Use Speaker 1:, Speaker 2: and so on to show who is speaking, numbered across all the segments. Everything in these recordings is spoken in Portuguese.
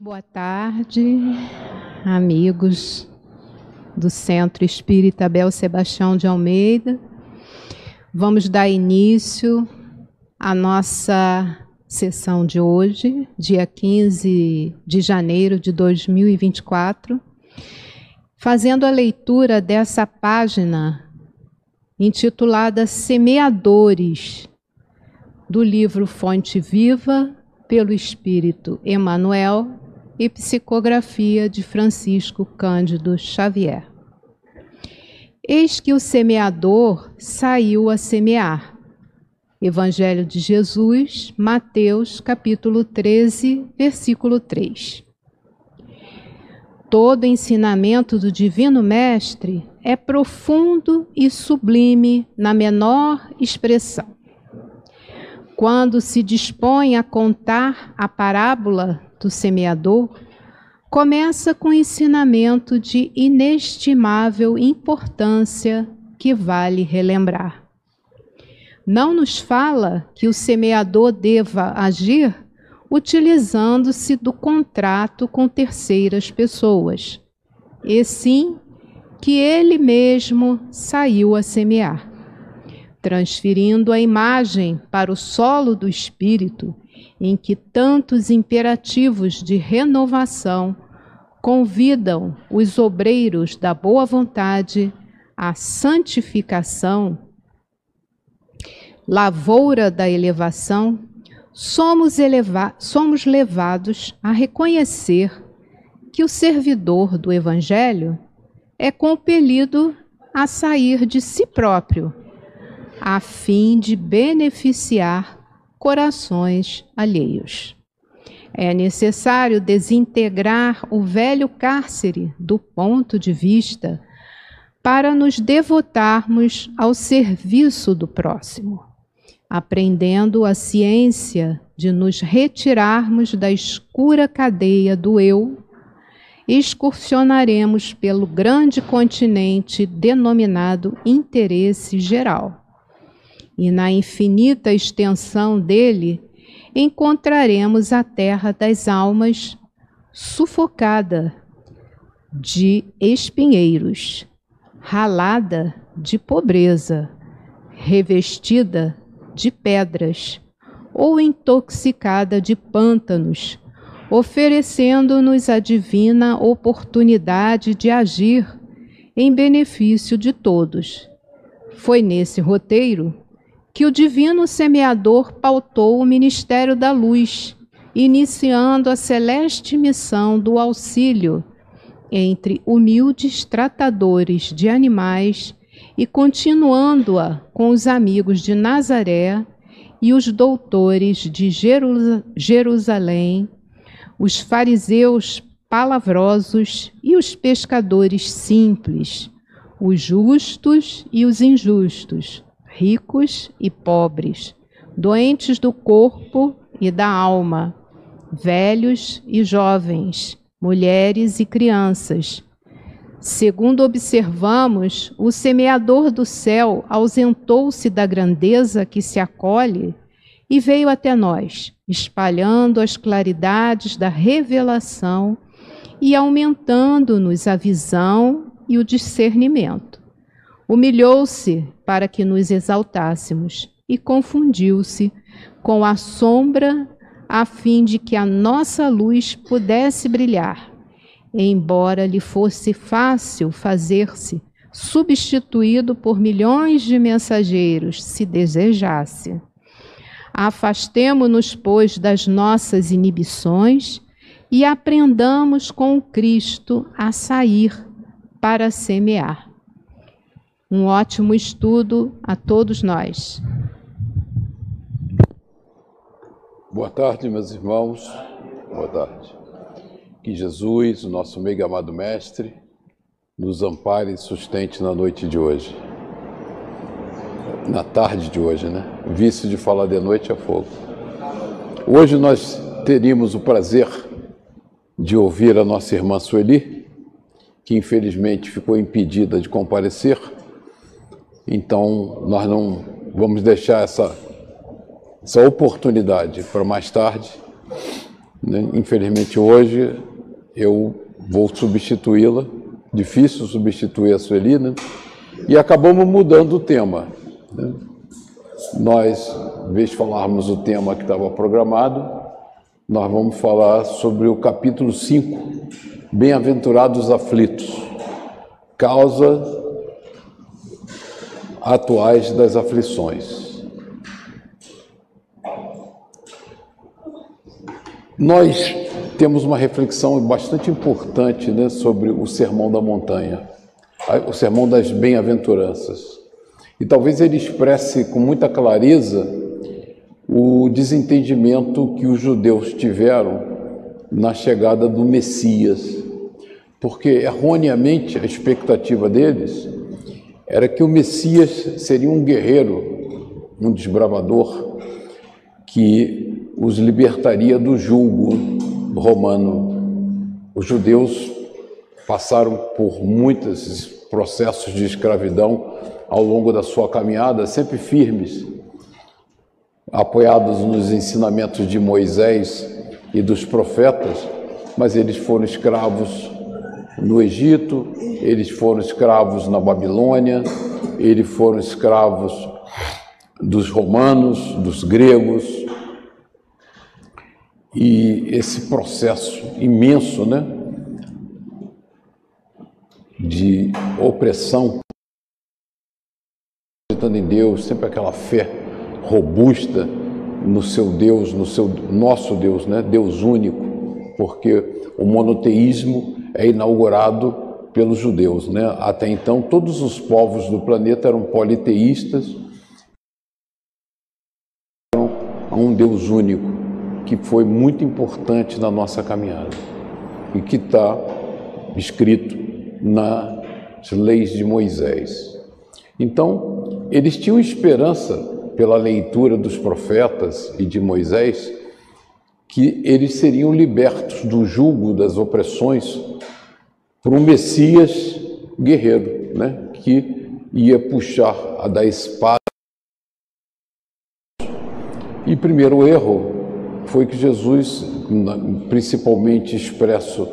Speaker 1: Boa tarde, amigos do Centro Espírita Bel Sebastião de Almeida. Vamos dar início à nossa sessão de hoje, dia 15 de janeiro de 2024, fazendo a leitura dessa página intitulada Semeadores, do livro Fonte Viva, pelo Espírito Emmanuel e psicografia de Francisco Cândido Xavier. Eis que o semeador saiu a semear. Evangelho de Jesus, Mateus, capítulo 13, versículo 3. Todo ensinamento do Divino Mestre é profundo e sublime na menor expressão. Quando se dispõe a contar a parábola do semeador, começa com ensinamento de inestimável importância que vale relembrar. Não nos fala que o semeador deva agir utilizando-se do contrato com terceiras pessoas, e sim que ele mesmo saiu a semear, transferindo a imagem para o solo do espírito em que tantos imperativos de renovação convidam os obreiros da boa vontade à santificação, lavoura da elevação, somos, eleva somos levados a reconhecer que o servidor do Evangelho é compelido a sair de si próprio, a fim de beneficiar corações alheios. É necessário desintegrar o velho cárcere do ponto de vista para nos devotarmos ao serviço do próximo, aprendendo a ciência de nos retirarmos da escura cadeia do eu, excursionaremos pelo grande continente denominado interesse geral e na infinita extensão dele encontraremos a terra das almas sufocada de espinheiros, ralada de pobreza, revestida de pedras ou intoxicada de pântanos, oferecendo-nos a divina oportunidade de agir em benefício de todos. Foi nesse roteiro que o divino semeador pautou o ministério da luz, iniciando a celeste missão do auxílio entre humildes tratadores de animais e continuando-a com os amigos de Nazaré e os doutores de Jerusalém, os fariseus palavrosos e os pescadores simples, os justos e os injustos, ricos e pobres, doentes do corpo e da alma, velhos e jovens, mulheres e crianças. Segundo observamos, o semeador do céu ausentou-se da grandeza que se acolhe e veio até nós, espalhando as claridades da revelação e aumentando-nos a visão e o discernimento. Humilhou-se para que nos exaltássemos e confundiu-se com a sombra a fim de que a nossa luz pudesse brilhar, embora lhe fosse fácil fazer-se substituído por milhões de mensageiros, se desejasse. Afastemo-nos, pois, das nossas inibições e aprendamos com Cristo a sair para semear. Um ótimo estudo a todos nós.
Speaker 2: Boa tarde, meus irmãos. Boa tarde. Que Jesus, o nosso mega amado Mestre, nos ampare e sustente na noite de hoje. Na tarde de hoje, né? Vício de falar de noite é fogo. Hoje nós teríamos o prazer de ouvir a nossa irmã Sueli, que infelizmente ficou impedida de comparecer então, nós não vamos deixar essa, essa oportunidade para mais tarde. Né? Infelizmente, hoje eu vou substituí-la, difícil substituir a Sueli, né? e acabamos mudando o tema. Né? Nós, em vez de falarmos o tema que estava programado, nós vamos falar sobre o capítulo 5, Bem-aventurados aflitos, causa atuais das aflições. Nós temos uma reflexão bastante importante né, sobre o Sermão da Montanha, o Sermão das Bem-aventuranças. E talvez ele expresse com muita clareza o desentendimento que os judeus tiveram na chegada do Messias, porque erroneamente a expectativa deles era que o Messias seria um guerreiro, um desbravador, que os libertaria do julgo romano. Os judeus passaram por muitos processos de escravidão ao longo da sua caminhada, sempre firmes, apoiados nos ensinamentos de Moisés e dos profetas, mas eles foram escravos no Egito, eles foram escravos na Babilônia, eles foram escravos dos romanos, dos gregos. E esse processo imenso, né, de opressão, acreditando em Deus, sempre aquela fé robusta no seu Deus, no seu nosso Deus, né, Deus único, porque o monoteísmo é inaugurado pelos judeus. Né? Até então, todos os povos do planeta eram politeístas, a um Deus único, que foi muito importante na nossa caminhada e que está escrito nas leis de Moisés. Então, eles tinham esperança pela leitura dos profetas e de Moisés que eles seriam libertos do jugo das opressões por um Messias guerreiro, né? que ia puxar a da espada. E primeiro erro foi que Jesus, principalmente expresso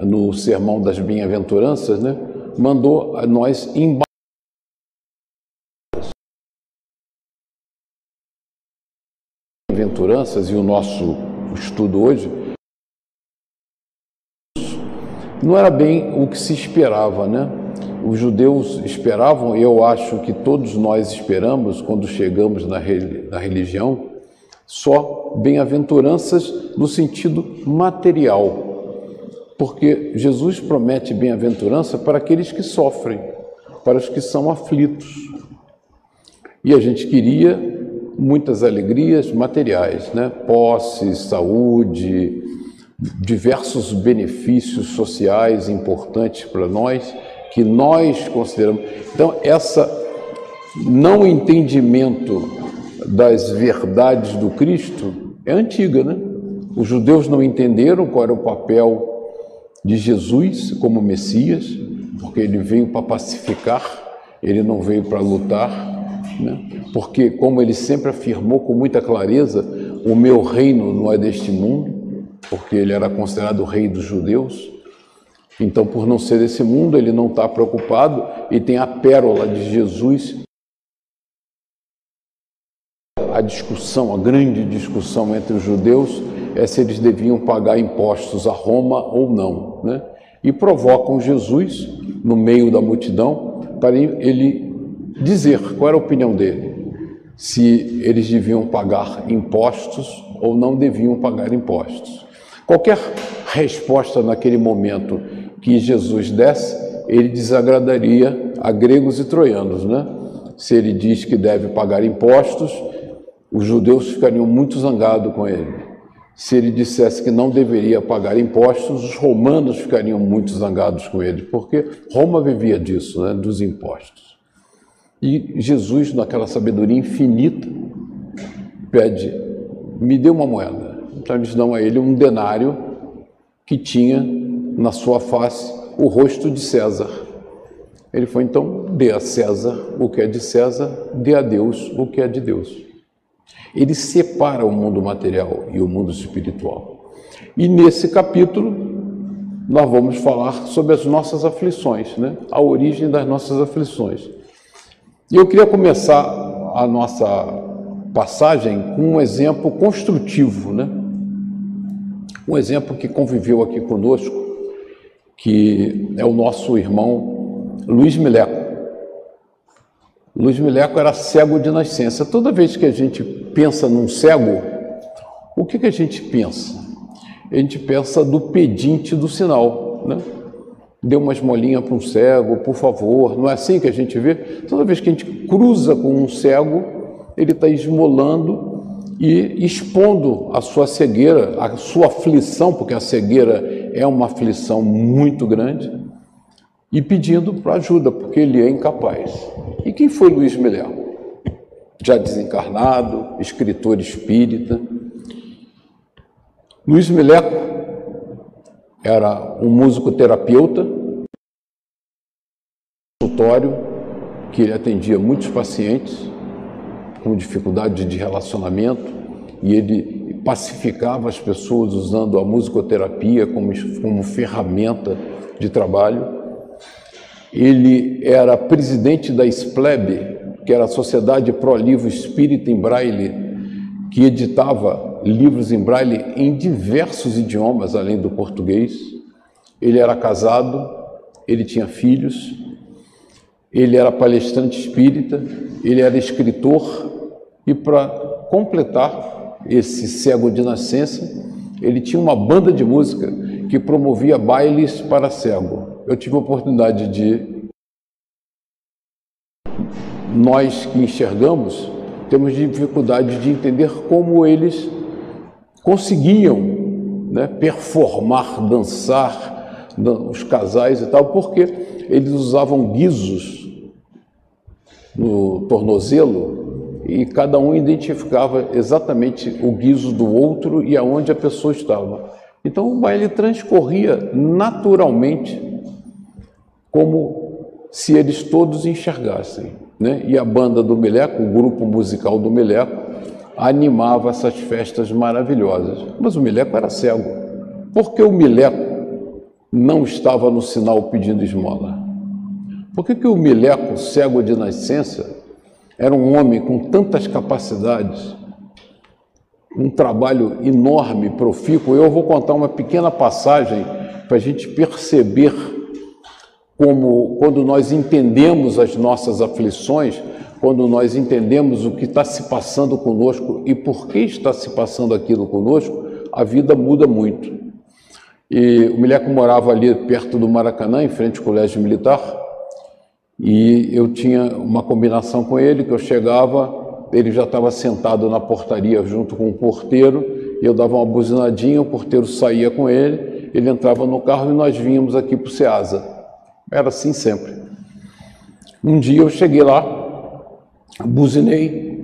Speaker 2: no Sermão das Bem-aventuranças, né? mandou a nós embaixo. Bem-aventuranças e o nosso estudo hoje não era bem o que se esperava, né? Os judeus esperavam, eu acho que todos nós esperamos quando chegamos na, na religião, só bem-aventuranças no sentido material. Porque Jesus promete bem-aventurança para aqueles que sofrem, para os que são aflitos. E a gente queria muitas alegrias materiais, né? Posse, saúde, diversos benefícios sociais importantes para nós que nós consideramos. Então, essa não entendimento das verdades do Cristo é antiga, né? Os judeus não entenderam qual era o papel de Jesus como Messias, porque ele veio para pacificar, ele não veio para lutar, né? porque, como ele sempre afirmou com muita clareza, o meu reino não é deste mundo, porque ele era considerado o rei dos judeus. Então, por não ser desse mundo, ele não está preocupado e tem a pérola de Jesus. A discussão, a grande discussão entre os judeus é se eles deviam pagar impostos a Roma ou não. Né? E provocam Jesus no meio da multidão para ele dizer qual era a opinião dele. Se eles deviam pagar impostos ou não deviam pagar impostos. Qualquer resposta naquele momento que Jesus desse, ele desagradaria a gregos e troianos, né? Se ele diz que deve pagar impostos, os judeus ficariam muito zangados com ele. Se ele dissesse que não deveria pagar impostos, os romanos ficariam muito zangados com ele, porque Roma vivia disso, né, dos impostos. E Jesus, naquela sabedoria infinita, pede: me dê uma moeda. Então eles dão a ele um denário que tinha na sua face o rosto de César. Ele foi então, dê a César o que é de César, dê a Deus o que é de Deus. Ele separa o mundo material e o mundo espiritual. E nesse capítulo nós vamos falar sobre as nossas aflições, né? a origem das nossas aflições. E eu queria começar a nossa passagem com um exemplo construtivo, né? Um exemplo que conviveu aqui conosco, que é o nosso irmão Luiz Mileco. Luiz Mileco era cego de nascença. Toda vez que a gente pensa num cego, o que, que a gente pensa? A gente pensa do pedinte do sinal, né? Dê uma esmolinha para um cego, por favor. Não é assim que a gente vê? Toda vez que a gente cruza com um cego, ele está esmolando e expondo a sua cegueira, a sua aflição, porque a cegueira é uma aflição muito grande, e pedindo para ajuda, porque ele é incapaz. E quem foi Luiz Melhor? Já desencarnado, escritor espírita. Luiz Mileco era um músico terapeuta, consultório, que ele atendia muitos pacientes com dificuldade de relacionamento e ele pacificava as pessoas usando a musicoterapia como, como ferramenta de trabalho. Ele era presidente da SPLEB, que era a Sociedade Pro Livro Espírita em Braille, que editava livros em Braille em diversos idiomas além do português. Ele era casado, ele tinha filhos, ele era palestrante espírita, ele era escritor e para completar esse cego de nascença, ele tinha uma banda de música que promovia bailes para cego eu tive a oportunidade de. Nós que enxergamos, temos dificuldade de entender como eles conseguiam né, performar, dançar, os casais e tal, porque eles usavam guizos no tornozelo e cada um identificava exatamente o guizo do outro e aonde a pessoa estava. Então o baile transcorria naturalmente como se eles todos enxergassem. Né? E a banda do Meleco, o grupo musical do Meleco, animava essas festas maravilhosas. Mas o Meleco era cego. Por que o Meleco não estava no sinal pedindo esmola? Por que, que o Mileco, cego de nascença, era um homem com tantas capacidades, um trabalho enorme, profícuo? Eu vou contar uma pequena passagem para a gente perceber como quando nós entendemos as nossas aflições, quando nós entendemos o que está se passando conosco e por que está se passando aquilo conosco, a vida muda muito. E o Mileco morava ali perto do Maracanã, em frente ao colégio militar, e eu tinha uma combinação com ele, que eu chegava, ele já estava sentado na portaria junto com o porteiro, eu dava uma buzinadinha, o porteiro saía com ele, ele entrava no carro e nós vínhamos aqui para o Ceasa. Era assim sempre. Um dia eu cheguei lá, buzinei,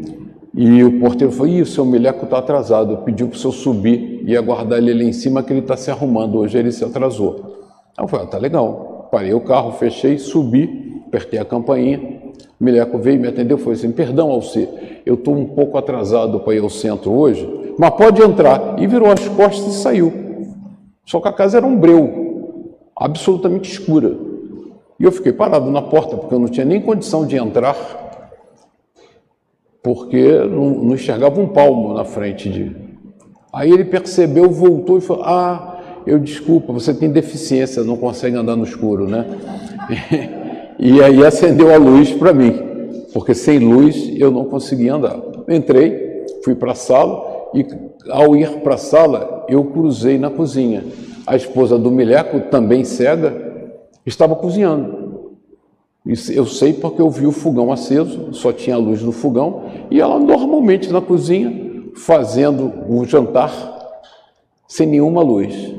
Speaker 2: e o porteiro falou: Ih, o seu Mileco está atrasado. Pediu para o senhor subir e aguardar ele ali em cima, que ele está se arrumando. Hoje ele se atrasou. Eu falei: ah, tá legal. Parei o carro, fechei, subi, apertei a campainha. Mileco veio me atendeu e falou assim: Perdão, Alci, eu estou um pouco atrasado para ir ao centro hoje, mas pode entrar. E virou as costas e saiu. Só que a casa era um breu, absolutamente escura. E eu fiquei parado na porta, porque eu não tinha nem condição de entrar, porque não, não enxergava um palmo na frente de. Aí ele percebeu, voltou e falou: Ah, eu desculpa, você tem deficiência, não consegue andar no escuro, né? e aí acendeu a luz para mim, porque sem luz eu não conseguia andar. Entrei, fui para a sala e ao ir para a sala eu cruzei na cozinha. A esposa do Mileco, também cega, estava cozinhando. Eu sei porque eu vi o fogão aceso, só tinha a luz do fogão, e ela normalmente na cozinha, fazendo o jantar, sem nenhuma luz.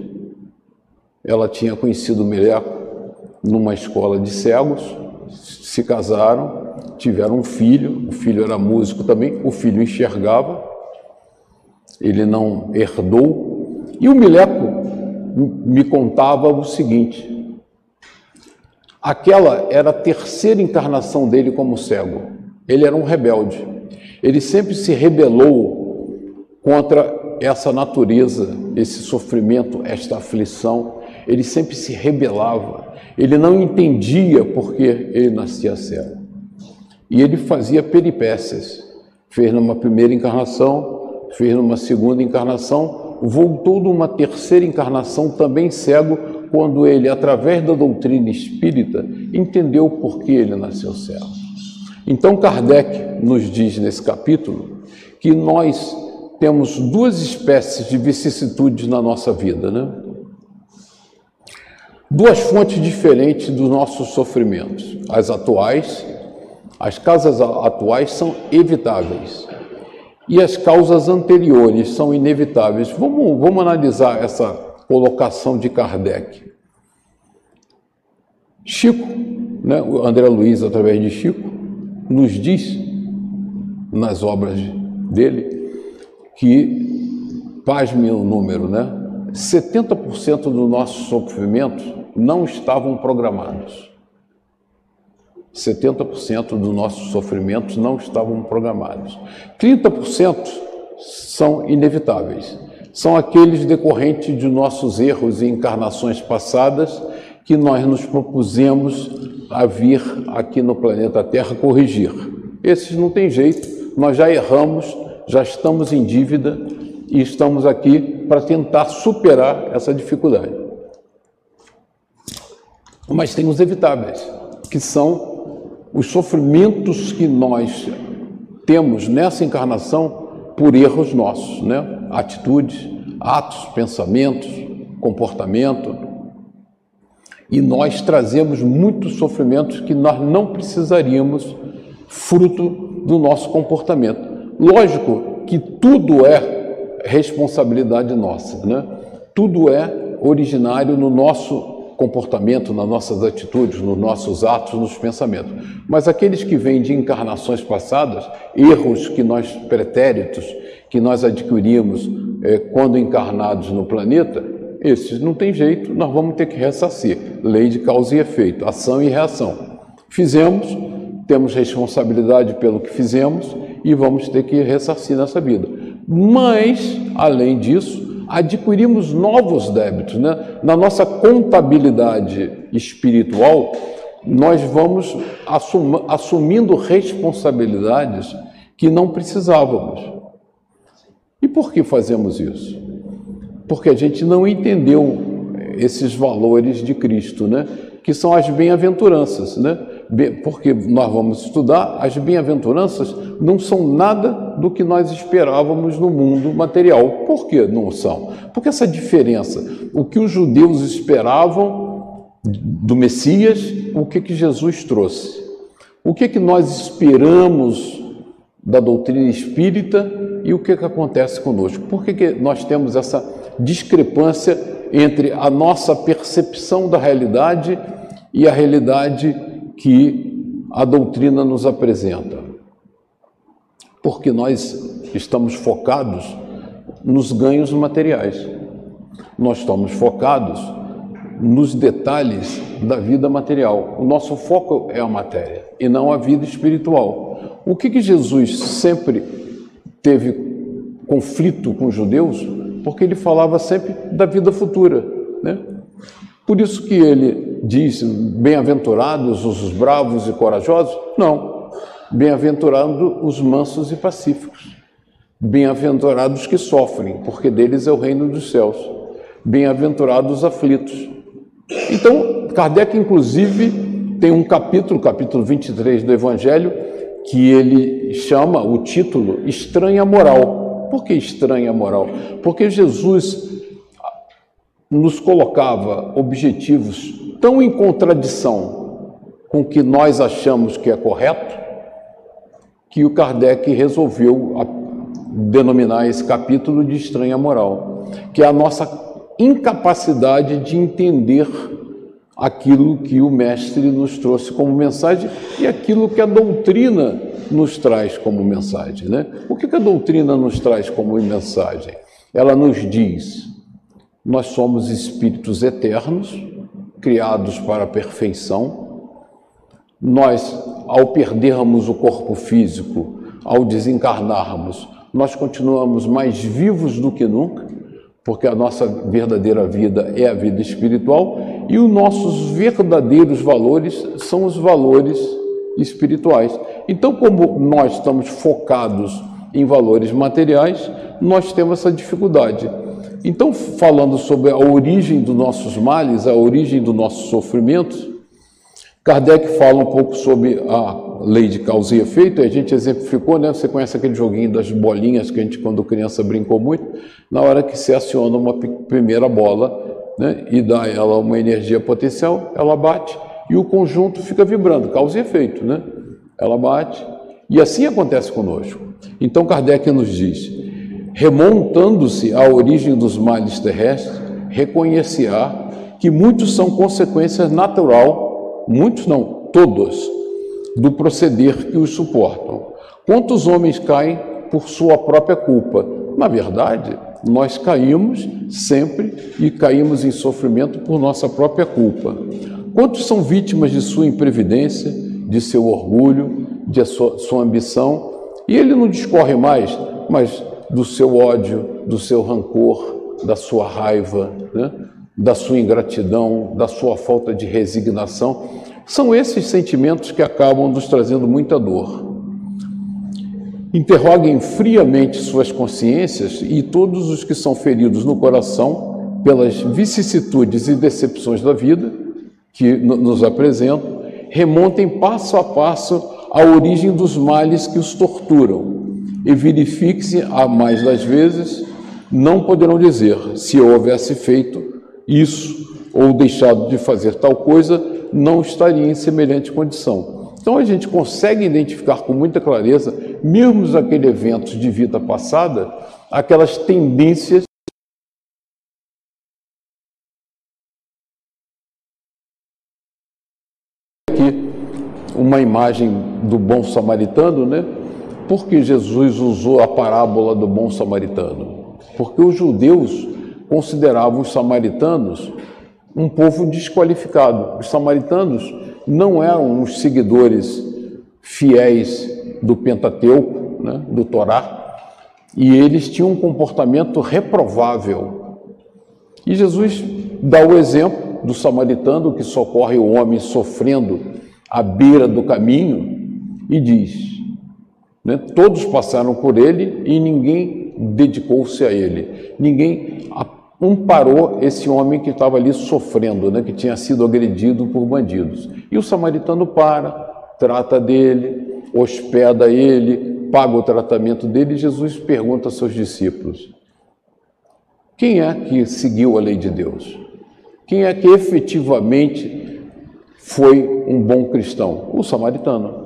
Speaker 2: Ela tinha conhecido o Mileco numa escola de cegos, se casaram, tiveram um filho, o filho era músico também, o filho enxergava, ele não herdou, e o Mileco me contava o seguinte: Aquela era a terceira encarnação dele como cego. Ele era um rebelde. Ele sempre se rebelou contra essa natureza, esse sofrimento, esta aflição, ele sempre se rebelava, ele não entendia por que ele nascia cego. E ele fazia peripécias. Fez numa primeira encarnação, fez numa segunda encarnação, voltou numa terceira encarnação também cego, quando ele, através da doutrina espírita, entendeu por que ele nasceu cego. Então Kardec nos diz nesse capítulo que nós temos duas espécies de vicissitudes na nossa vida, né? Duas fontes diferentes dos nossos sofrimentos. As atuais, as causas atuais são evitáveis e as causas anteriores são inevitáveis. Vamos, vamos analisar essa colocação de Kardec. Chico, né, André Luiz, através de Chico, nos diz nas obras dele que, pasme o número, né? 70% do nosso sofrimento não estavam programados. 70% dos nossos sofrimentos não estavam programados. 30% são inevitáveis. São aqueles decorrentes de nossos erros e encarnações passadas que nós nos propusemos a vir aqui no planeta Terra corrigir. Esses não tem jeito, nós já erramos, já estamos em dívida e estamos aqui para tentar superar essa dificuldade. Mas tem os evitáveis, que são os sofrimentos que nós temos nessa encarnação por erros nossos, né? Atitudes, atos, pensamentos, comportamento, e nós trazemos muitos sofrimentos que nós não precisaríamos, fruto do nosso comportamento. Lógico que tudo é responsabilidade nossa, né? Tudo é originário no nosso comportamento, nas nossas atitudes, nos nossos atos, nos pensamentos. Mas aqueles que vêm de encarnações passadas, erros que nós, pretéritos, que nós adquirimos é, quando encarnados no planeta, esses não tem jeito, nós vamos ter que ressarcir. Lei de causa e efeito, ação e reação. Fizemos, temos responsabilidade pelo que fizemos e vamos ter que ressarcir nessa vida. Mas, além disso, adquirimos novos débitos. Né? Na nossa contabilidade espiritual, nós vamos assum assumindo responsabilidades que não precisávamos. E por que fazemos isso? porque a gente não entendeu esses valores de Cristo, né? que são as bem-aventuranças, né? Porque nós vamos estudar, as bem-aventuranças não são nada do que nós esperávamos no mundo material. Por que não são? Porque essa diferença, o que os judeus esperavam do Messias, o que, que Jesus trouxe? O que, que nós esperamos da doutrina espírita e o que, que acontece conosco? Por que, que nós temos essa discrepância entre a nossa percepção da realidade e a realidade que a doutrina nos apresenta. Porque nós estamos focados nos ganhos materiais. Nós estamos focados nos detalhes da vida material. O nosso foco é a matéria e não a vida espiritual. O que, que Jesus sempre teve conflito com os judeus porque ele falava sempre da vida futura. Né? Por isso que ele diz: bem-aventurados os bravos e corajosos? Não. Bem-aventurados os mansos e pacíficos. Bem-aventurados que sofrem, porque deles é o reino dos céus. Bem-aventurados os aflitos. Então, Kardec, inclusive, tem um capítulo, capítulo 23 do Evangelho, que ele chama o título Estranha Moral. Por que estranha moral? Porque Jesus nos colocava objetivos tão em contradição com o que nós achamos que é correto, que o Kardec resolveu denominar esse capítulo de estranha moral, que é a nossa incapacidade de entender aquilo que o Mestre nos trouxe como mensagem e aquilo que a doutrina nos traz como mensagem. Né? O que a doutrina nos traz como mensagem? Ela nos diz: nós somos espíritos eternos, criados para a perfeição. Nós, ao perdermos o corpo físico, ao desencarnarmos, nós continuamos mais vivos do que nunca, porque a nossa verdadeira vida é a vida espiritual e os nossos verdadeiros valores são os valores espirituais. Então, como nós estamos focados em valores materiais, nós temos essa dificuldade. Então, falando sobre a origem dos nossos males, a origem dos nossos sofrimentos, Kardec fala um pouco sobre a lei de causa e efeito, e a gente exemplificou, né? Você conhece aquele joguinho das bolinhas que a gente, quando criança, brincou muito? Na hora que se aciona uma primeira bola né? e dá ela uma energia potencial, ela bate e o conjunto fica vibrando, causa e efeito, né? Ela bate, e assim acontece conosco. Então Kardec nos diz: remontando-se à origem dos males terrestres, reconhecerá que muitos são consequência natural muitos não, todos, do proceder que os suportam. Quantos homens caem por sua própria culpa? Na verdade, nós caímos sempre e caímos em sofrimento por nossa própria culpa. Quantos são vítimas de sua imprevidência, de seu orgulho, de sua, sua ambição? E ele não discorre mais, mas do seu ódio, do seu rancor, da sua raiva, né? da sua ingratidão, da sua falta de resignação. São esses sentimentos que acabam nos trazendo muita dor. Interroguem friamente suas consciências e todos os que são feridos no coração pelas vicissitudes e decepções da vida que nos apresentam, remontem passo a passo a origem dos males que os torturam e verifiquem a mais das vezes não poderão dizer se eu houvesse feito isso ou deixado de fazer tal coisa, não estaria em semelhante condição. Então a gente consegue identificar com muita clareza, mesmo aqueles eventos de vida passada, aquelas tendências aqui uma imagem do bom samaritano, né? Porque Jesus usou a parábola do bom samaritano? Porque os judeus consideravam os samaritanos um povo desqualificado. Os samaritanos não eram os seguidores fiéis do Pentateuco, né, do Torá, e eles tinham um comportamento reprovável. E Jesus dá o exemplo do samaritano que socorre o homem sofrendo à beira do caminho e diz: né, todos passaram por ele e ninguém dedicou-se a ele, ninguém amparou esse homem que estava ali sofrendo, né, que tinha sido agredido por bandidos. E o samaritano para, trata dele, hospeda ele, paga o tratamento dele, e Jesus pergunta aos seus discípulos: quem é que seguiu a lei de Deus? Quem é que efetivamente foi um bom cristão? O samaritano.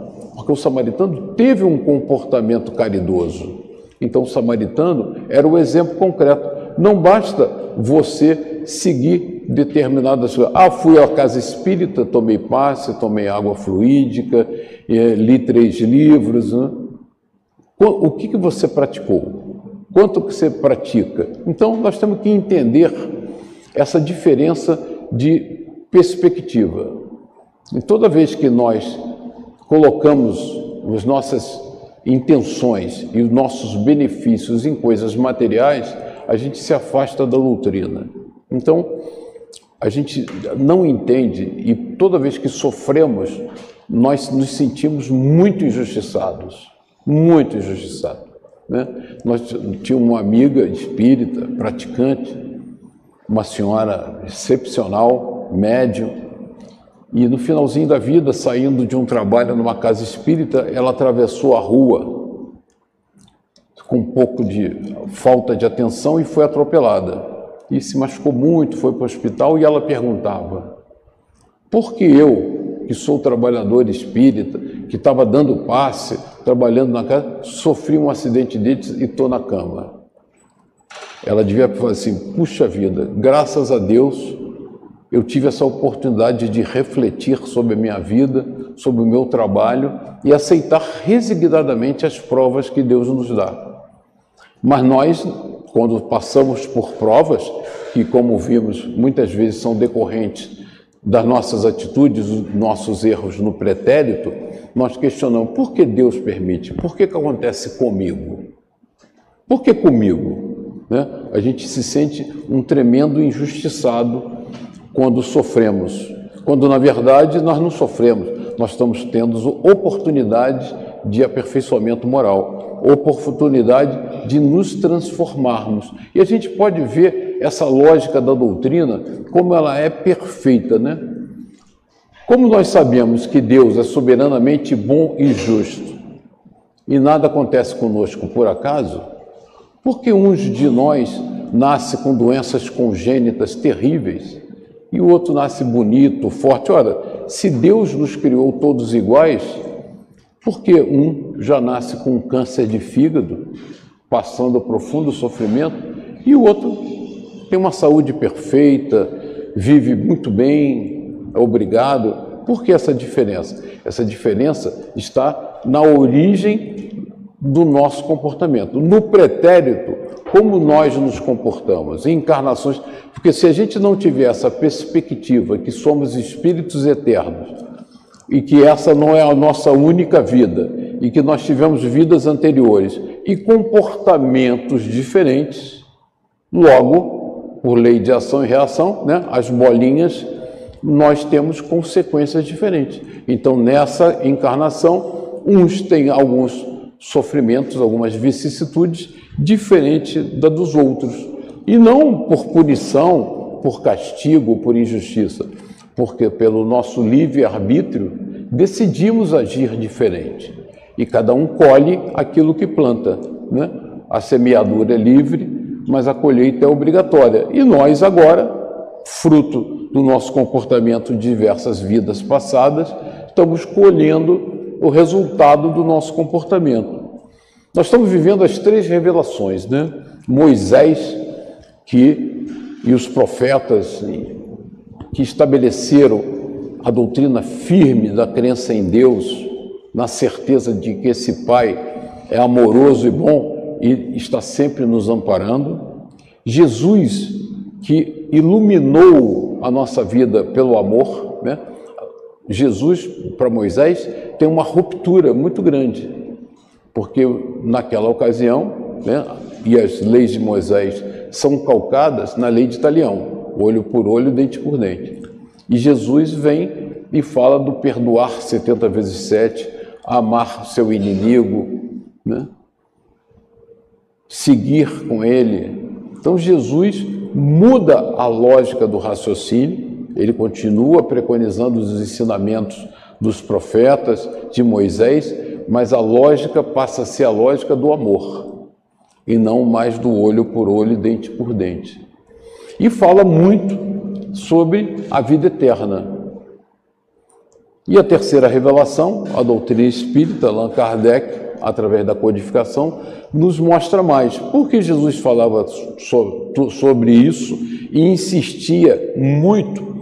Speaker 2: Porque o samaritano teve um comportamento caridoso. Então, o samaritano era o exemplo concreto. Não basta você seguir determinadas coisas. Ah, fui à casa espírita, tomei passe, tomei água fluídica, eh, li três livros. Né? O que, que você praticou? Quanto que você pratica? Então, nós temos que entender essa diferença de perspectiva. E toda vez que nós colocamos as nossas intenções e os nossos benefícios em coisas materiais, a gente se afasta da doutrina. Então, a gente não entende e toda vez que sofremos, nós nos sentimos muito injustiçados, muito injustiçados. Né? Nós tínhamos uma amiga espírita, praticante, uma senhora excepcional, médium, e no finalzinho da vida, saindo de um trabalho numa casa espírita, ela atravessou a rua com um pouco de falta de atenção e foi atropelada. E se machucou muito, foi para o hospital e ela perguntava: por que eu, que sou trabalhador espírita, que estava dando passe, trabalhando na casa, sofri um acidente desses e estou na cama? Ela devia falar assim: puxa vida, graças a Deus eu tive essa oportunidade de refletir sobre a minha vida, sobre o meu trabalho e aceitar resignadamente as provas que Deus nos dá. Mas nós, quando passamos por provas, que como vimos muitas vezes são decorrentes das nossas atitudes, dos nossos erros no pretérito, nós questionamos por que Deus permite, por que, que acontece comigo? Por que comigo? Né? A gente se sente um tremendo injustiçado quando sofremos, quando na verdade nós não sofremos, nós estamos tendo oportunidade de aperfeiçoamento moral, oportunidade de nos transformarmos. E a gente pode ver essa lógica da doutrina como ela é perfeita, né? Como nós sabemos que Deus é soberanamente bom e justo e nada acontece conosco por acaso, porque uns de nós nasce com doenças congênitas terríveis e o outro nasce bonito, forte. Ora, se Deus nos criou todos iguais, por que um já nasce com um câncer de fígado, passando profundo sofrimento, e o outro tem uma saúde perfeita, vive muito bem, é obrigado? Por que essa diferença? Essa diferença está na origem do nosso comportamento, no pretérito, como nós nos comportamos, encarnações, porque se a gente não tiver essa perspectiva que somos espíritos eternos e que essa não é a nossa única vida e que nós tivemos vidas anteriores e comportamentos diferentes, logo, por lei de ação e reação, né, as bolinhas, nós temos consequências diferentes. Então, nessa encarnação, uns têm alguns sofrimentos, algumas vicissitudes diferentes da dos outros. E não por punição, por castigo, por injustiça, porque pelo nosso livre-arbítrio decidimos agir diferente. E cada um colhe aquilo que planta. Né? A semeadura é livre, mas a colheita é obrigatória. E nós agora, fruto do nosso comportamento de diversas vidas passadas, estamos colhendo o resultado do nosso comportamento. Nós estamos vivendo as três revelações, né? Moisés, que e os profetas que estabeleceram a doutrina firme da crença em Deus, na certeza de que esse Pai é amoroso e bom e está sempre nos amparando. Jesus, que iluminou a nossa vida pelo amor, né? Jesus, para Moisés, tem uma ruptura muito grande, porque naquela ocasião, né, e as leis de Moisés são calcadas na lei de Italião, olho por olho, dente por dente. E Jesus vem e fala do perdoar 70 vezes 7, amar seu inimigo, né? seguir com ele. Então Jesus muda a lógica do raciocínio, ele continua preconizando os ensinamentos dos profetas, de Moisés, mas a lógica passa a ser a lógica do amor e não mais do olho por olho, dente por dente. E fala muito sobre a vida eterna. E a terceira revelação, a doutrina espírita, Allan Kardec, através da codificação, nos mostra mais. Por que Jesus falava sobre isso e insistia muito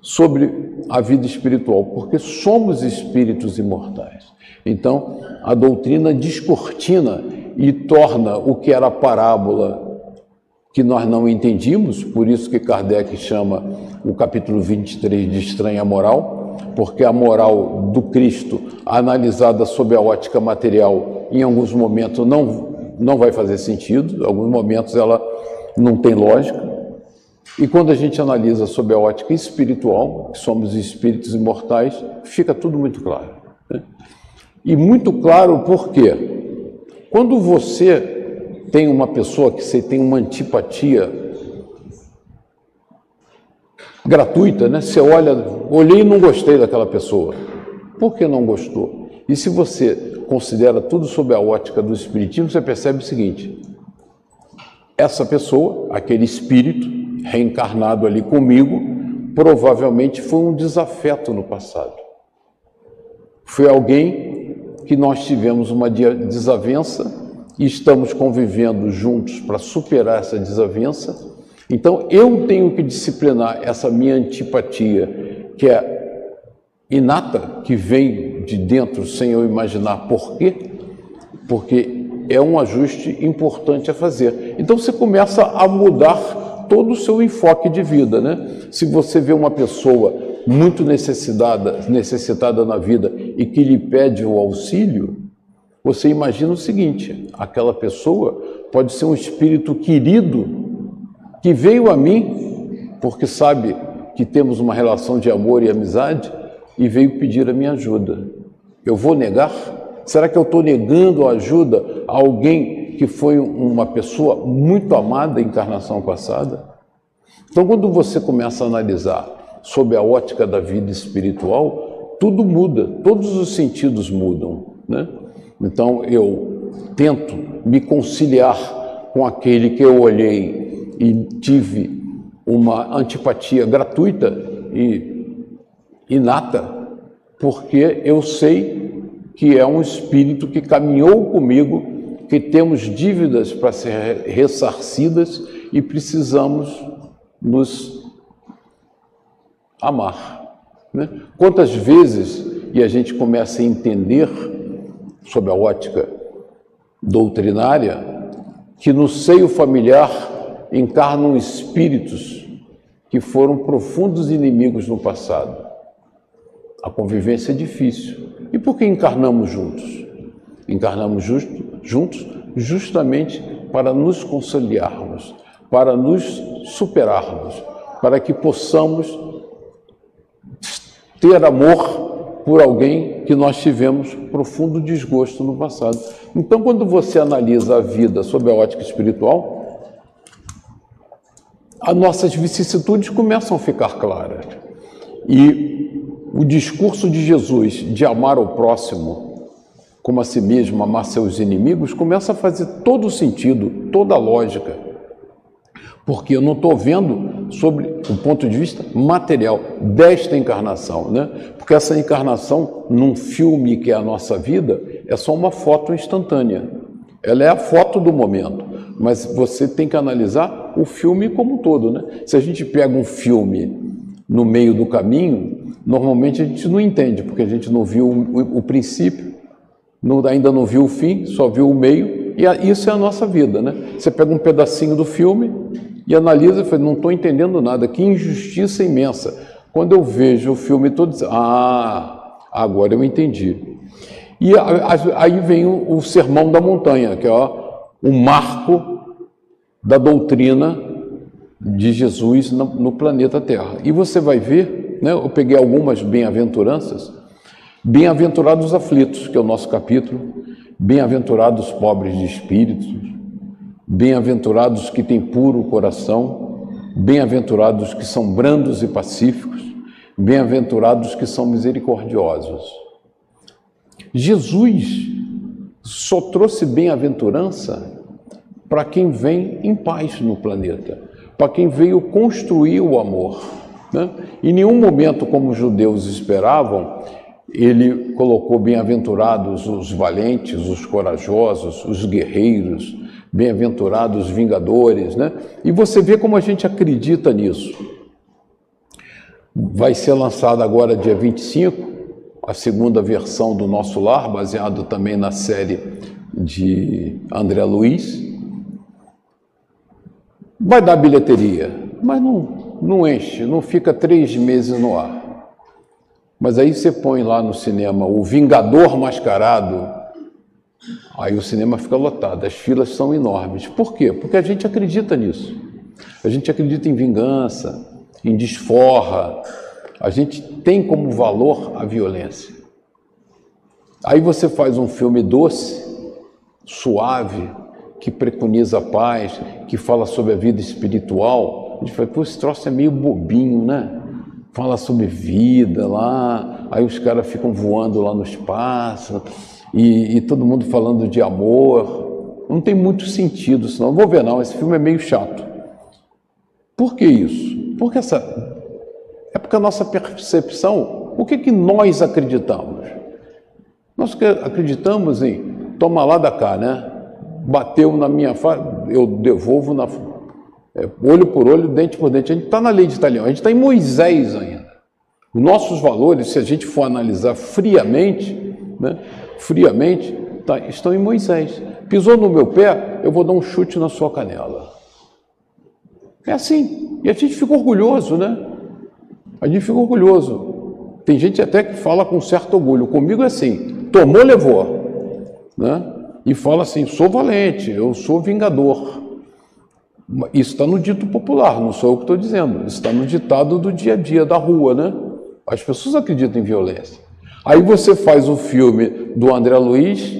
Speaker 2: sobre a vida espiritual, porque somos espíritos imortais. Então, a doutrina descortina e torna o que era parábola que nós não entendíamos, por isso que Kardec chama o capítulo 23 de estranha moral, porque a moral do Cristo, analisada sob a ótica material, em alguns momentos não, não vai fazer sentido, em alguns momentos ela não tem lógica, e quando a gente analisa sob a ótica espiritual, que somos espíritos imortais, fica tudo muito claro. Né? E muito claro por quê? Quando você tem uma pessoa que você tem uma antipatia gratuita, né? Você olha, olhei e não gostei daquela pessoa. Por que não gostou? E se você considera tudo sob a ótica do espiritismo, você percebe o seguinte: essa pessoa, aquele espírito, reencarnado ali comigo, provavelmente foi um desafeto no passado. Foi alguém que nós tivemos uma desavença e estamos convivendo juntos para superar essa desavença. Então eu tenho que disciplinar essa minha antipatia, que é inata, que vem de dentro sem eu imaginar por quê, porque é um ajuste importante a fazer. Então você começa a mudar todo o seu enfoque de vida, né? Se você vê uma pessoa muito necessitada, necessitada na vida e que lhe pede o auxílio, você imagina o seguinte: aquela pessoa pode ser um espírito querido que veio a mim porque sabe que temos uma relação de amor e amizade e veio pedir a minha ajuda. Eu vou negar? Será que eu estou negando a ajuda a alguém que foi uma pessoa muito amada em encarnação passada? Então, quando você começa a analisar sob a ótica da vida espiritual, tudo muda, todos os sentidos mudam. Né? Então, eu tento me conciliar com aquele que eu olhei e tive uma antipatia gratuita e inata, porque eu sei que é um espírito que caminhou comigo, que temos dívidas para ser ressarcidas e precisamos nos amar. Né? Quantas vezes, e a gente começa a entender, sob a ótica doutrinária, que no seio familiar encarnam espíritos que foram profundos inimigos no passado. A convivência é difícil. E por que encarnamos juntos? Encarnamos juntos justamente para nos conciliarmos, para nos superarmos, para que possamos ter amor por alguém que nós tivemos profundo desgosto no passado. Então, quando você analisa a vida sob a ótica espiritual, as nossas vicissitudes começam a ficar claras. E o discurso de Jesus de amar o próximo como a si mesmo, amar seus inimigos, começa a fazer todo sentido, toda lógica porque eu não estou vendo sobre o ponto de vista material desta encarnação, né? Porque essa encarnação num filme que é a nossa vida é só uma foto instantânea. Ela é a foto do momento, mas você tem que analisar o filme como um todo, né? Se a gente pega um filme no meio do caminho, normalmente a gente não entende, porque a gente não viu o, princípio, ainda não viu o fim, só viu o meio, e isso é a nossa vida, né? Você pega um pedacinho do filme, e analisa e fala, não estou entendendo nada, que injustiça imensa. Quando eu vejo o filme todo, ah, agora eu entendi. E aí vem o, Sermão da Montanha, que é o marco da doutrina de Jesus no, planeta Terra. E você vai ver, né, eu peguei algumas bem-aventuranças, bem-aventurados aflitos, que é o nosso capítulo, bem-aventurados pobres de espírito, Bem-aventurados que têm puro coração, bem-aventurados que são brandos e pacíficos, bem-aventurados que são misericordiosos. Jesus só trouxe bem-aventurança para quem vem em paz no planeta, para quem veio construir o amor. Né? Em nenhum momento, como os judeus esperavam, ele colocou bem-aventurados os valentes, os corajosos, os guerreiros, bem-aventurados vingadores, né? E você vê como a gente acredita nisso. Vai ser lançada agora dia 25 a segunda versão do Nosso Lar, baseado também na série de André Luiz. Vai dar bilheteria, mas não, não enche, não fica três meses no ar. Mas aí você põe lá no cinema o Vingador Mascarado, Aí o cinema fica lotado, as filas são enormes. Por quê? Porque a gente acredita nisso. A gente acredita em vingança, em desforra. A gente tem como valor a violência. Aí você faz um filme doce, suave, que preconiza a paz, que fala sobre a vida espiritual. A gente fala, pô, esse troço é meio bobinho, né? Fala sobre vida lá, aí os caras ficam voando lá no espaço e, e, todo mundo falando de amor. Não tem muito sentido, senão vou ver não, esse filme é meio chato. Por que isso? Porque essa é porque a nossa percepção, o que que nós acreditamos? Nós acreditamos em toma lá da cá, né? Bateu na minha face, eu devolvo na é, olho por olho, dente por dente. A gente está na lei de Italião, a gente está em Moisés ainda. Os nossos valores, se a gente for analisar friamente, né, friamente, tá, estão em Moisés. Pisou no meu pé, eu vou dar um chute na sua canela. É assim. E a gente fica orgulhoso, né? A gente fica orgulhoso. Tem gente até que fala com certo orgulho. Comigo é assim: tomou, levou. né? e fala assim: sou valente, eu sou vingador. Isso está no dito popular, não sou eu que estou dizendo. Isso está no ditado do dia a dia, da rua, né? As pessoas acreditam em violência. Aí você faz o filme do André Luiz,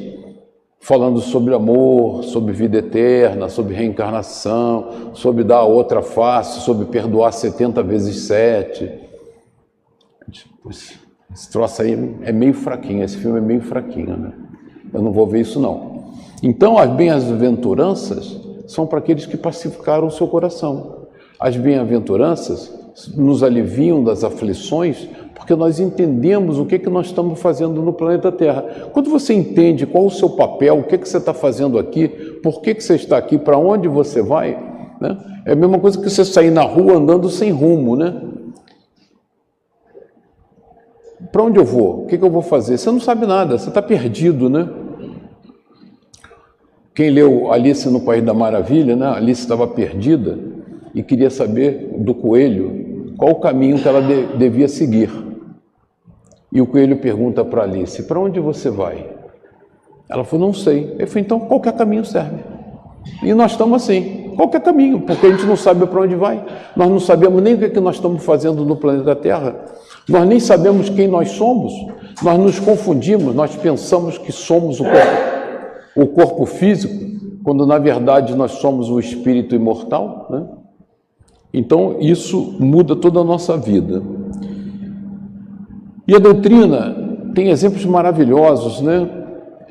Speaker 2: falando sobre amor, sobre vida eterna, sobre reencarnação, sobre dar outra face, sobre perdoar 70 vezes 7. Esse troço aí é meio fraquinho, esse filme é meio fraquinho, né? Eu não vou ver isso não. Então, as bem-aventuranças são para aqueles que pacificaram o seu coração. As bem-aventuranças nos aliviam das aflições porque nós entendemos o que, é que nós estamos fazendo no planeta Terra. Quando você entende qual o seu papel, o que, é que você está fazendo aqui, por que, que você está aqui, para onde você vai, né? é a mesma coisa que você sair na rua andando sem rumo. Né? Para onde eu vou? O que, que eu vou fazer? Você não sabe nada, você está perdido, né? Quem leu Alice no País da Maravilha, né? Alice estava perdida e queria saber do coelho qual o caminho que ela de, devia seguir. E o coelho pergunta para Alice: Para onde você vai? Ela falou: Não sei. Ele falou: Então qualquer caminho serve. E nós estamos assim, qualquer caminho, porque a gente não sabe para onde vai. Nós não sabemos nem o que, é que nós estamos fazendo no planeta Terra. Nós nem sabemos quem nós somos. Nós nos confundimos, nós pensamos que somos o corpo o corpo físico, quando na verdade nós somos o espírito imortal, né? Então isso muda toda a nossa vida. E a doutrina tem exemplos maravilhosos, né,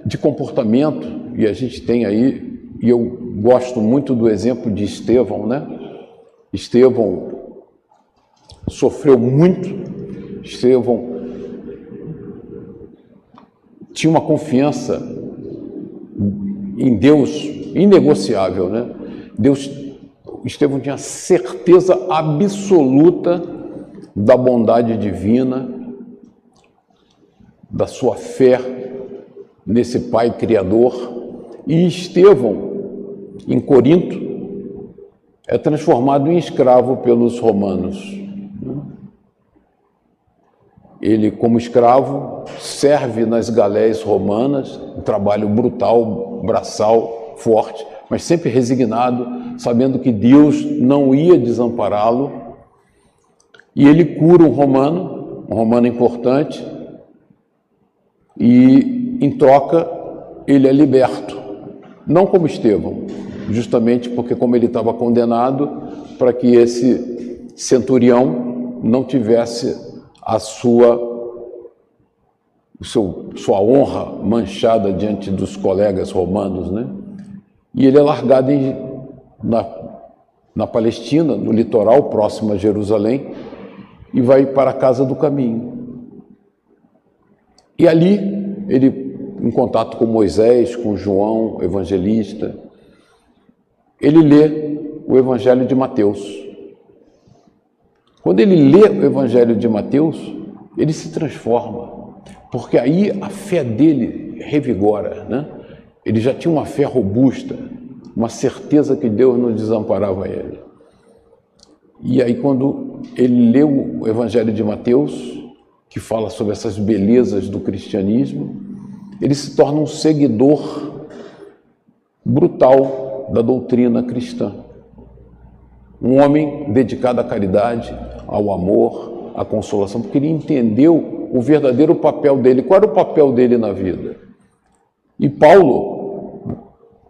Speaker 2: de comportamento, e a gente tem aí, e eu gosto muito do exemplo de Estevão, né? Estevão sofreu muito, Estevão tinha uma confiança em Deus inegociável, né? Deus, Estevão tinha certeza absoluta da bondade divina, da sua fé nesse Pai Criador. E Estevão, em Corinto, é transformado em escravo pelos romanos. Ele, como escravo, serve nas galés romanas, um trabalho brutal, braçal, forte, mas sempre resignado, sabendo que Deus não ia desampará-lo. E ele cura um romano, um romano importante, e em troca ele é liberto. Não como Estevão, justamente porque, como ele estava condenado, para que esse centurião não tivesse a sua, seu, sua honra manchada diante dos colegas romanos, né? E ele é largado em, na, na Palestina, no litoral próximo a Jerusalém, e vai para a casa do caminho. E ali ele, em contato com Moisés, com João, evangelista, ele lê o Evangelho de Mateus. Quando ele lê o Evangelho de Mateus, ele se transforma, porque aí a fé dele revigora, né? Ele já tinha uma fé robusta, uma certeza que Deus não desamparava ele. E aí, quando ele leu o Evangelho de Mateus, que fala sobre essas belezas do cristianismo, ele se torna um seguidor brutal da doutrina cristã. Um homem dedicado à caridade, ao amor, à consolação, porque ele entendeu o verdadeiro papel dele. Qual era o papel dele na vida? E Paulo,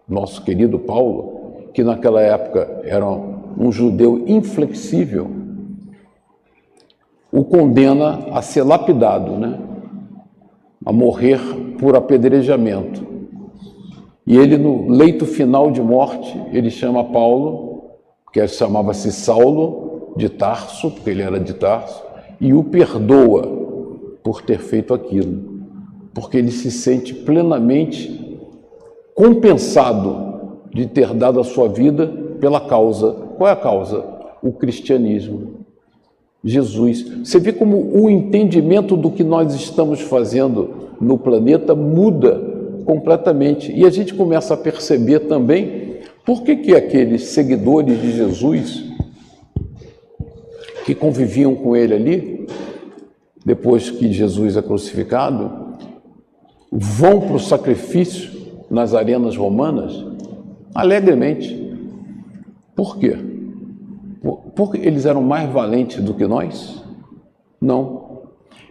Speaker 2: nosso querido Paulo, que naquela época era um judeu inflexível, o condena a ser lapidado, né? a morrer por apedrejamento. E ele, no leito final de morte, ele chama Paulo, que chamava-se Saulo, de Tarso, porque ele era de Tarso, e o perdoa por ter feito aquilo, porque ele se sente plenamente compensado de ter dado a sua vida pela causa. Qual é a causa? O cristianismo. Jesus. Você vê como o entendimento do que nós estamos fazendo no planeta muda completamente. E a gente começa a perceber também por que, que aqueles seguidores de Jesus que conviviam com ele ali, depois que Jesus é crucificado, vão para o sacrifício nas arenas romanas? Alegremente. Por quê? Porque eles eram mais valentes do que nós? Não.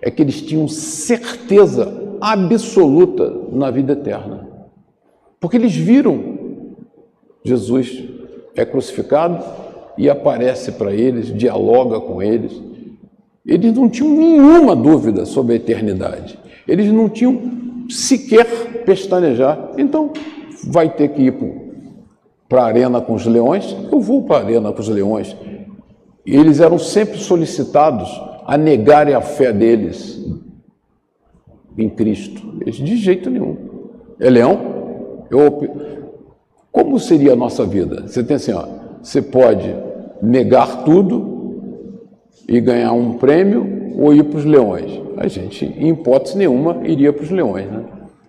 Speaker 2: É que eles tinham certeza absoluta na vida eterna. Porque eles viram Jesus é crucificado e aparece para eles, dialoga com eles. Eles não tinham nenhuma dúvida sobre a eternidade. Eles não tinham sequer pestanejar. Então, vai ter que ir para a arena com os leões? Eu vou para a arena com os leões. E eles eram sempre solicitados a negarem a fé deles em Cristo. Eles, de jeito nenhum. É leão? Eu, como seria a nossa vida? Você tem assim, ó, você pode negar tudo e ganhar um prêmio ou ir para os leões. A gente, em hipótese nenhuma, iria para os leões, né?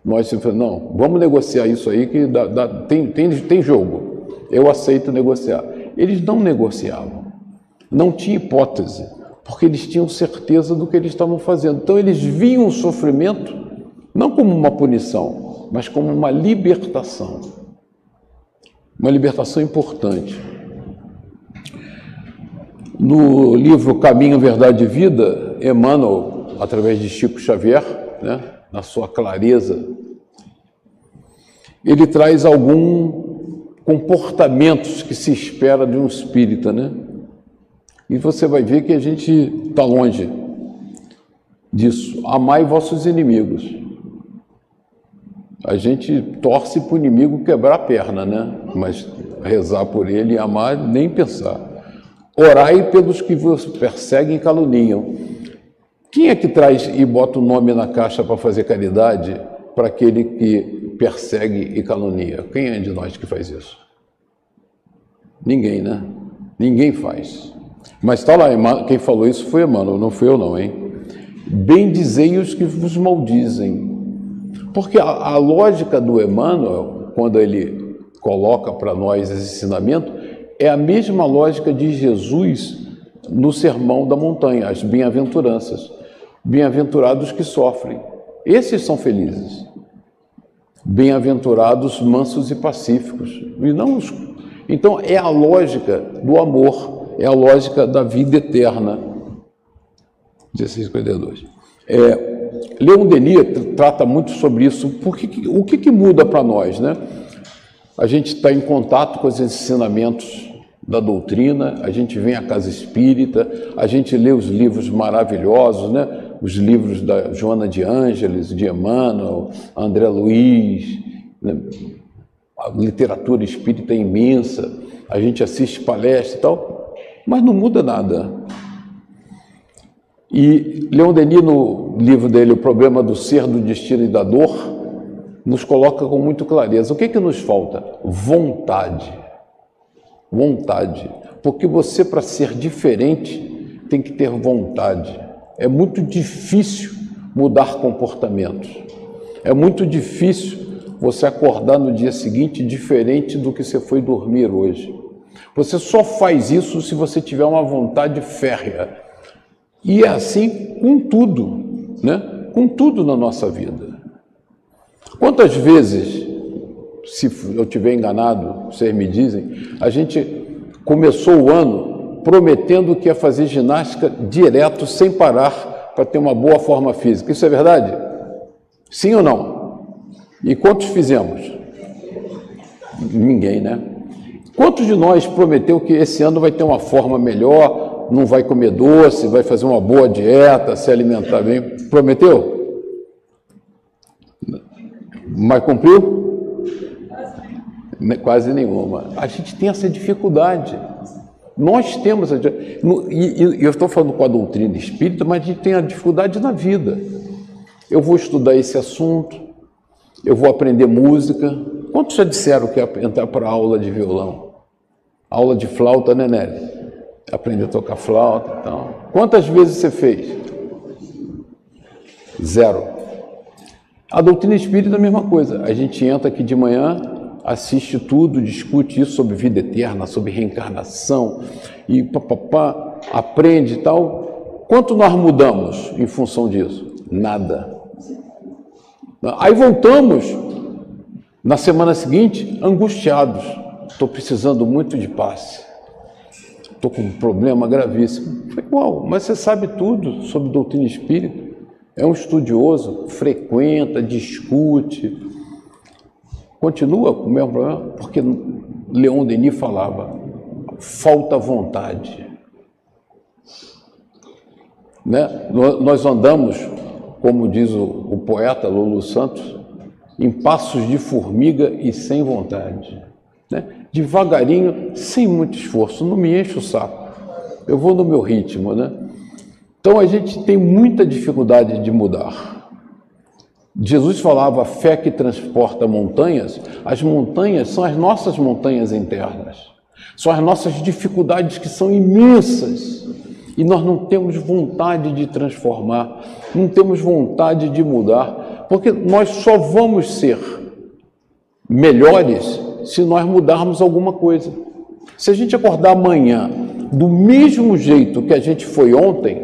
Speaker 2: Nós sempre não, vamos negociar isso aí que dá, dá, tem, tem, tem jogo. Eu aceito negociar. Eles não negociavam. Não tinha hipótese, porque eles tinham certeza do que eles estavam fazendo. Então eles viam o sofrimento não como uma punição, mas como uma libertação uma libertação importante. No livro Caminho, Verdade e Vida, Emmanuel, através de Chico Xavier, né, na sua clareza, ele traz alguns comportamentos que se espera de um espírita, né? E você vai ver que a gente está longe disso. Amai vossos inimigos. A gente torce para o inimigo quebrar a perna, né? Mas rezar por ele e amar, nem pensar. Orai pelos que vos perseguem e caluniam. Quem é que traz e bota o nome na caixa para fazer caridade para aquele que persegue e calunia? Quem é de nós que faz isso? Ninguém, né? Ninguém faz. Mas está lá, quem falou isso foi Emmanuel, não fui eu não, hein? Bendizei os que vos maldizem, porque a, a lógica do Emmanuel, quando ele coloca para nós esse ensinamento, é a mesma lógica de Jesus no Sermão da Montanha, as bem-aventuranças. Bem-aventurados que sofrem, esses são felizes. Bem-aventurados mansos e pacíficos, e não os... Então é a lógica do amor, é a lógica da vida eterna. 1652. É, Leon Denis trata muito sobre isso. Porque, o que, que muda para nós? Né? A gente está em contato com os ensinamentos da doutrina, a gente vem à casa espírita, a gente lê os livros maravilhosos, né? os livros da Joana de Ângeles, de Emmanuel, André Luiz, né? a literatura espírita é imensa, a gente assiste palestras e tal, mas não muda nada. E Leon Denis, no livro dele, O Problema do Ser, do Destino e da Dor, nos coloca com muito clareza. O que, é que nos falta? Vontade. Vontade. Porque você, para ser diferente, tem que ter vontade. É muito difícil mudar comportamentos. É muito difícil você acordar no dia seguinte diferente do que você foi dormir hoje. Você só faz isso se você tiver uma vontade férrea e é assim com tudo, né? com tudo na nossa vida. Quantas vezes, se eu tiver enganado, vocês me dizem, a gente começou o ano prometendo que ia fazer ginástica direto, sem parar, para ter uma boa forma física. Isso é verdade? Sim ou não? E quantos fizemos? Ninguém, né? Quantos de nós prometeu que esse ano vai ter uma forma melhor, não vai comer doce, vai fazer uma boa dieta, se alimentar bem. Prometeu? Mas cumpriu? Quase nenhuma. A gente tem essa dificuldade. Nós temos, e eu estou falando com a doutrina espírita, mas a gente tem a dificuldade na vida. Eu vou estudar esse assunto, eu vou aprender música. Quantos já disseram que ia entrar para a aula de violão? Aula de flauta, né, Nelly? aprender a tocar flauta e tal. Quantas vezes você fez? Zero. A doutrina espírita é a mesma coisa. A gente entra aqui de manhã, assiste tudo, discute isso sobre vida eterna, sobre reencarnação e papapá, aprende e tal. Quanto nós mudamos em função disso? Nada. Aí voltamos Na semana seguinte, angustiados. Estou precisando muito de paz. Estou com um problema gravíssimo. Foi igual, mas você sabe tudo sobre doutrina espírita. É um estudioso, frequenta, discute. Continua com o mesmo problema, porque Leon Denis falava: falta vontade. Né? Nós andamos, como diz o, o poeta Lulu Santos, em passos de formiga e sem vontade. Né? Devagarinho, sem muito esforço, não me enche o saco. Eu vou no meu ritmo, né? Então a gente tem muita dificuldade de mudar. Jesus falava fé que transporta montanhas, as montanhas são as nossas montanhas internas, são as nossas dificuldades que são imensas e nós não temos vontade de transformar, não temos vontade de mudar, porque nós só vamos ser melhores se nós mudarmos alguma coisa. Se a gente acordar amanhã do mesmo jeito que a gente foi ontem,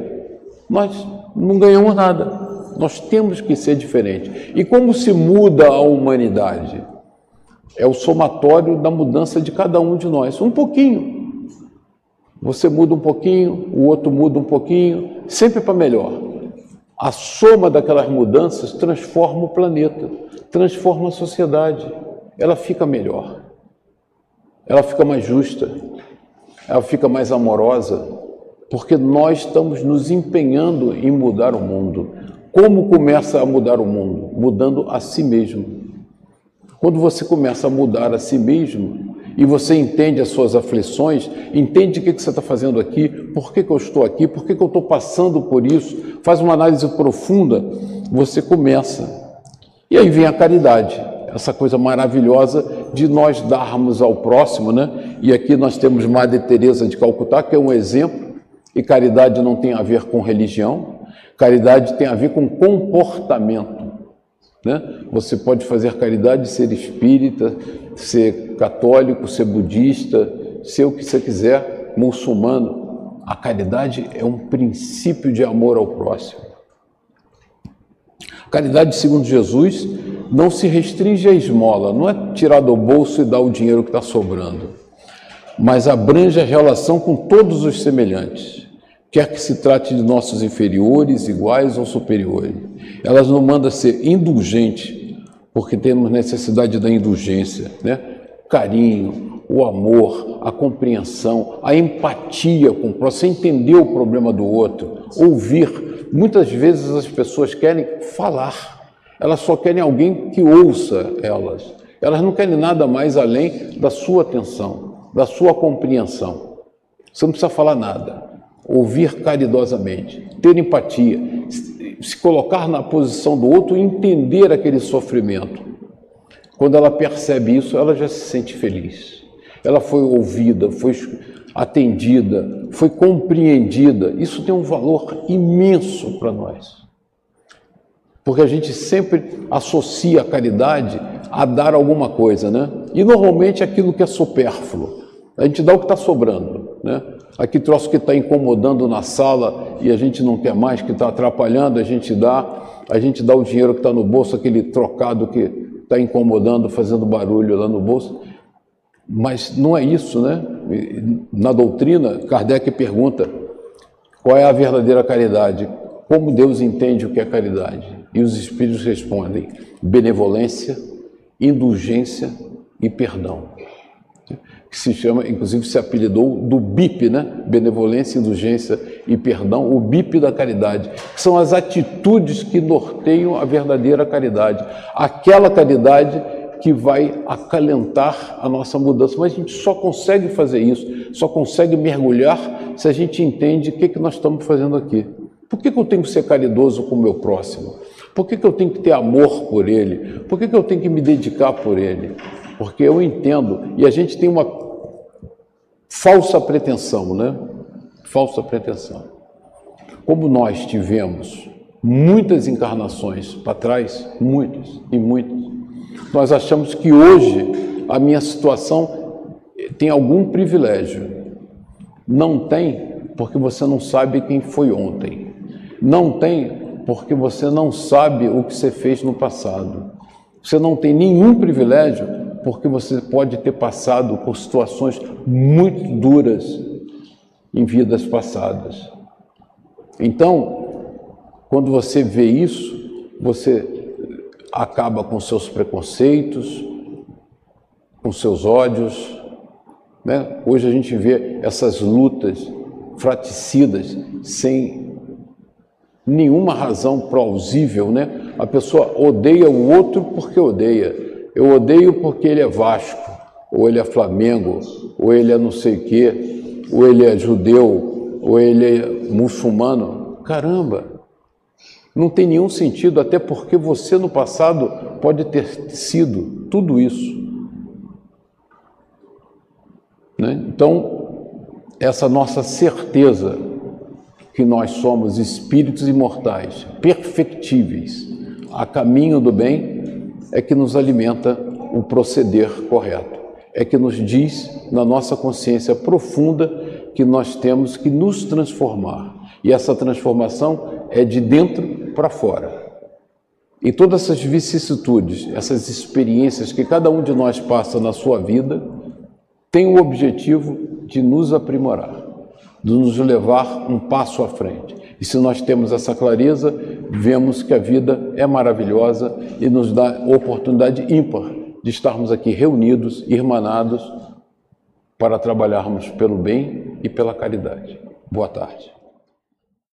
Speaker 2: nós não ganhamos nada. Nós temos que ser diferentes. E como se muda a humanidade? É o somatório da mudança de cada um de nós. Um pouquinho. Você muda um pouquinho, o outro muda um pouquinho, sempre para melhor. A soma daquelas mudanças transforma o planeta, transforma a sociedade. Ela fica melhor. Ela fica mais justa. Ela fica mais amorosa, porque nós estamos nos empenhando em mudar o mundo. Como começa a mudar o mundo? Mudando a si mesmo. Quando você começa a mudar a si mesmo e você entende as suas aflições, entende o que você está fazendo aqui, por que, que eu estou aqui, por que, que eu estou passando por isso, faz uma análise profunda, você começa. E aí vem a caridade, essa coisa maravilhosa de nós darmos ao próximo, né? E aqui nós temos Madre Teresa de Calcutá, que é um exemplo e caridade não tem a ver com religião, caridade tem a ver com comportamento. Né? Você pode fazer caridade, ser espírita, ser católico, ser budista, ser o que você quiser, muçulmano. A caridade é um princípio de amor ao próximo. Caridade, segundo Jesus, não se restringe à esmola, não é tirar do bolso e dar o dinheiro que está sobrando, mas abrange a relação com todos os semelhantes quer que se trate de nossos inferiores, iguais ou superiores. Elas não mandam ser indulgente, porque temos necessidade da indulgência, né? Carinho, o amor, a compreensão, a empatia com o próximo, entender o problema do outro, ouvir. Muitas vezes as pessoas querem falar, elas só querem alguém que ouça elas. Elas não querem nada mais além da sua atenção, da sua compreensão. Você não precisa falar nada ouvir caridosamente, ter empatia, se colocar na posição do outro e entender aquele sofrimento. Quando ela percebe isso, ela já se sente feliz. Ela foi ouvida, foi atendida, foi compreendida. Isso tem um valor imenso para nós. Porque a gente sempre associa a caridade a dar alguma coisa, né? E normalmente aquilo que é supérfluo. A gente dá o que está sobrando, né? Aqui troço que está incomodando na sala e a gente não quer mais, que está atrapalhando, a gente dá, a gente dá o dinheiro que está no bolso, aquele trocado que está incomodando, fazendo barulho lá no bolso. Mas não é isso, né? Na doutrina, Kardec pergunta qual é a verdadeira caridade, como Deus entende o que é caridade. E os Espíritos respondem: benevolência, indulgência e perdão que se chama, inclusive se apelidou do BIP, né? Benevolência, Indulgência e Perdão, o BIP da caridade, que são as atitudes que norteiam a verdadeira caridade, aquela caridade que vai acalentar a nossa mudança. Mas a gente só consegue fazer isso, só consegue mergulhar se a gente entende o que, que nós estamos fazendo aqui. Por que, que eu tenho que ser caridoso com o meu próximo? Por que, que eu tenho que ter amor por ele? Por que, que eu tenho que me dedicar por ele? Porque eu entendo, e a gente tem uma falsa pretensão, né? Falsa pretensão. Como nós tivemos muitas encarnações para trás, muitas e muitas, nós achamos que hoje a minha situação tem algum privilégio. Não tem, porque você não sabe quem foi ontem. Não tem, porque você não sabe o que você fez no passado. Você não tem nenhum privilégio porque você pode ter passado por situações muito duras em vidas passadas. Então, quando você vê isso, você acaba com seus preconceitos, com seus ódios. Né? Hoje a gente vê essas lutas fraticidas sem nenhuma razão plausível, né? A pessoa odeia o outro porque odeia. Eu odeio porque ele é Vasco, ou ele é Flamengo, ou ele é não sei o quê, ou ele é judeu, ou ele é muçulmano. Caramba! Não tem nenhum sentido, até porque você no passado pode ter sido tudo isso. Né? Então, essa nossa certeza que nós somos espíritos imortais, perfectíveis, a caminho do bem, é que nos alimenta o proceder correto. É que nos diz, na nossa consciência profunda, que nós temos que nos transformar. E essa transformação é de dentro para fora. E todas essas vicissitudes, essas experiências que cada um de nós passa na sua vida, tem o objetivo de nos aprimorar, de nos levar um passo à frente. E se nós temos essa clareza, vemos que a vida é maravilhosa e nos dá oportunidade ímpar de estarmos aqui reunidos, irmanados, para trabalharmos pelo bem e pela caridade. Boa tarde.